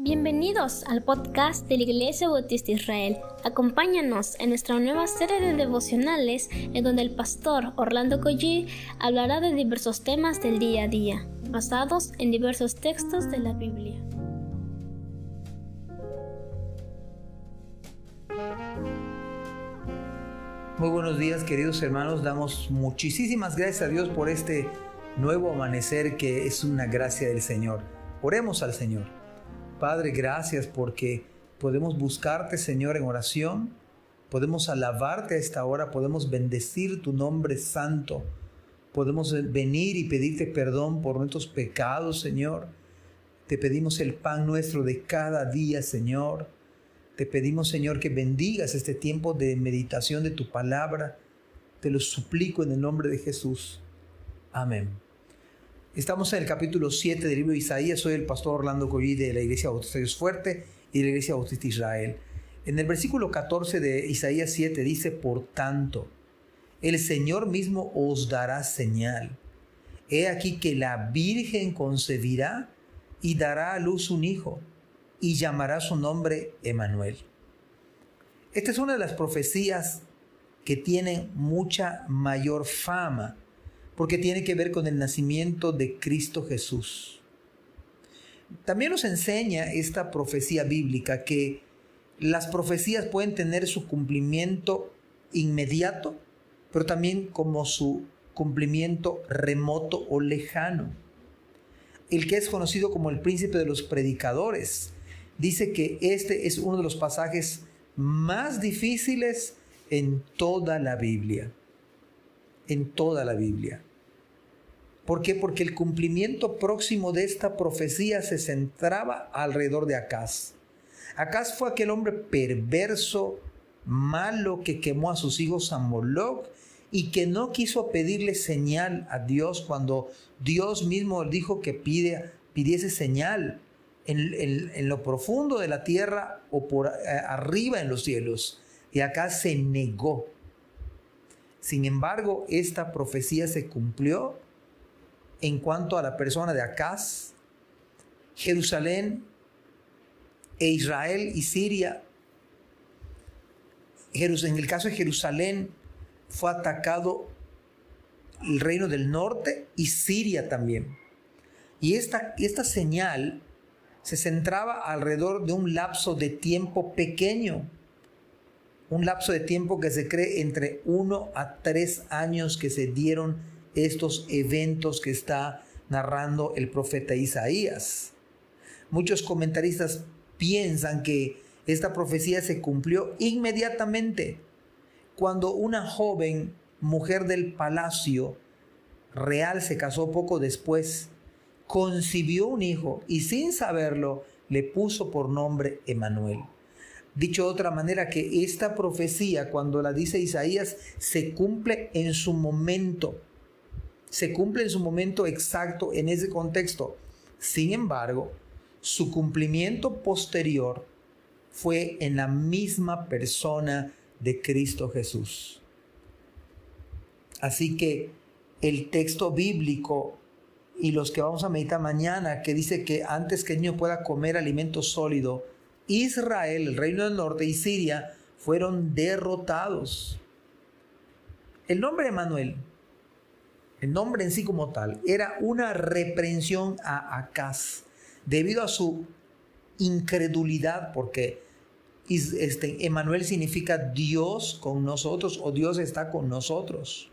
Bienvenidos al podcast de la Iglesia Bautista Israel. Acompáñanos en nuestra nueva serie de devocionales en donde el pastor Orlando Collie hablará de diversos temas del día a día, basados en diversos textos de la Biblia. Muy buenos días queridos hermanos, damos muchísimas gracias a Dios por este nuevo amanecer que es una gracia del Señor. Oremos al Señor. Padre, gracias porque podemos buscarte, Señor, en oración, podemos alabarte a esta hora, podemos bendecir tu nombre santo, podemos venir y pedirte perdón por nuestros pecados, Señor. Te pedimos el pan nuestro de cada día, Señor. Te pedimos, Señor, que bendigas este tiempo de meditación de tu palabra. Te lo suplico en el nombre de Jesús. Amén. Estamos en el capítulo 7 del libro de Isaías. Soy el pastor Orlando Collí de la Iglesia Bautista Dios Fuerte y de la Iglesia Bautista Israel. En el versículo 14 de Isaías 7 dice, Por tanto, el Señor mismo os dará señal. He aquí que la Virgen concebirá y dará a luz un hijo y llamará su nombre Emanuel. Esta es una de las profecías que tienen mucha mayor fama porque tiene que ver con el nacimiento de Cristo Jesús. También nos enseña esta profecía bíblica que las profecías pueden tener su cumplimiento inmediato, pero también como su cumplimiento remoto o lejano. El que es conocido como el príncipe de los predicadores dice que este es uno de los pasajes más difíciles en toda la Biblia. En toda la Biblia. ¿Por qué? Porque el cumplimiento próximo de esta profecía se centraba alrededor de Acaz. Acaz fue aquel hombre perverso, malo, que quemó a sus hijos a Moloch y que no quiso pedirle señal a Dios cuando Dios mismo dijo que pide, pidiese señal en, en lo profundo de la tierra o por eh, arriba en los cielos. Y acá se negó. Sin embargo, esta profecía se cumplió en cuanto a la persona de Acaz, Jerusalén e Israel y Siria. En el caso de Jerusalén fue atacado el reino del norte y Siria también. Y esta, esta señal se centraba alrededor de un lapso de tiempo pequeño, un lapso de tiempo que se cree entre uno a tres años que se dieron estos eventos que está narrando el profeta Isaías. Muchos comentaristas piensan que esta profecía se cumplió inmediatamente cuando una joven mujer del palacio real se casó poco después, concibió un hijo y sin saberlo le puso por nombre Emanuel. Dicho de otra manera, que esta profecía, cuando la dice Isaías, se cumple en su momento se cumple en su momento exacto en ese contexto. Sin embargo, su cumplimiento posterior fue en la misma persona de Cristo Jesús. Así que el texto bíblico y los que vamos a meditar mañana, que dice que antes que el niño pueda comer alimento sólido, Israel, el reino del norte y Siria fueron derrotados. El nombre de Manuel el nombre en sí como tal, era una reprensión a Acaz debido a su incredulidad, porque este, significa Dios con nosotros o Dios está con nosotros.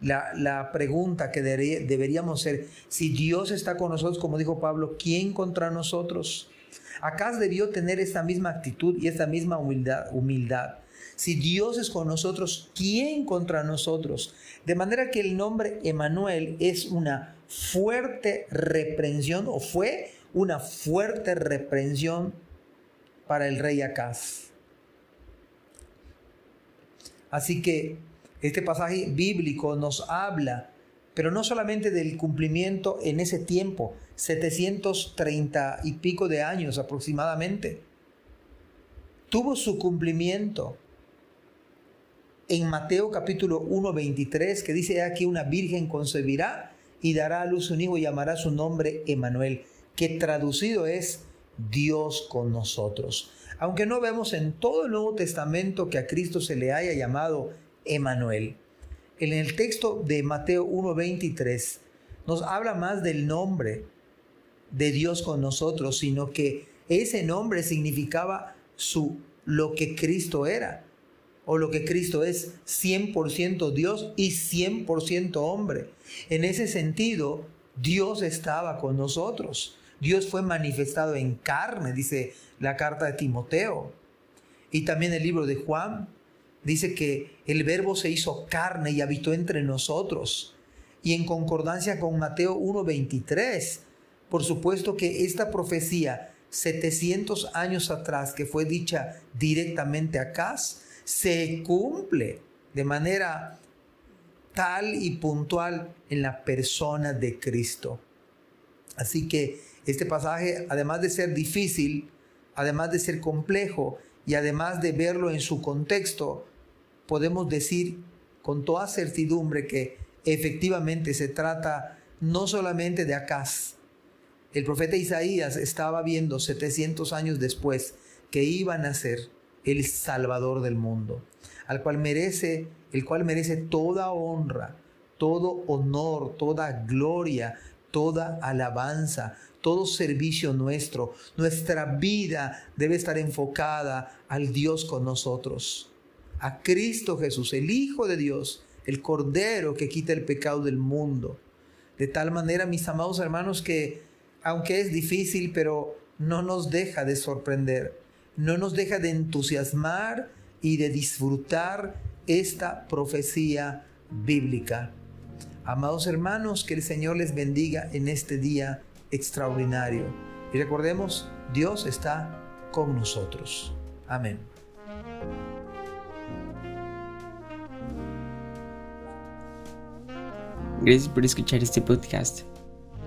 La, pregunta que deberíamos ser, si Dios está con nosotros, como dijo Pablo, ¿quién contra nosotros? Acaz debió tener esta misma actitud y esta misma humildad. Si Dios es con nosotros, ¿quién contra nosotros? De manera que el nombre Emanuel es una fuerte reprensión o fue una fuerte reprensión para el rey Acaz. Así que este pasaje bíblico nos habla, pero no solamente del cumplimiento en ese tiempo, 730 y pico de años aproximadamente. Tuvo su cumplimiento en Mateo capítulo 1, 23, que dice aquí una virgen concebirá y dará a luz un hijo y llamará su nombre Emanuel, que traducido es Dios con nosotros. Aunque no vemos en todo el Nuevo Testamento que a Cristo se le haya llamado Emanuel. En el texto de Mateo 1:23 nos habla más del nombre de Dios con nosotros, sino que ese nombre significaba su lo que Cristo era o lo que Cristo es 100% Dios y 100% hombre. En ese sentido, Dios estaba con nosotros. Dios fue manifestado en carne, dice la carta de Timoteo. Y también el libro de Juan dice que el verbo se hizo carne y habitó entre nosotros. Y en concordancia con Mateo 1.23, por supuesto que esta profecía 700 años atrás que fue dicha directamente acá, se cumple de manera tal y puntual en la persona de Cristo. Así que este pasaje, además de ser difícil, además de ser complejo y además de verlo en su contexto, podemos decir con toda certidumbre que efectivamente se trata no solamente de Acaz. El profeta Isaías estaba viendo 700 años después que iba a nacer el Salvador del mundo, al cual merece, el cual merece toda honra, todo honor, toda gloria, toda alabanza, todo servicio nuestro. Nuestra vida debe estar enfocada al Dios con nosotros, a Cristo Jesús, el Hijo de Dios, el Cordero que quita el pecado del mundo. De tal manera, mis amados hermanos, que aunque es difícil, pero no nos deja de sorprender no nos deja de entusiasmar y de disfrutar esta profecía bíblica. Amados hermanos, que el Señor les bendiga en este día extraordinario. Y recordemos, Dios está con nosotros. Amén. Gracias por escuchar este podcast.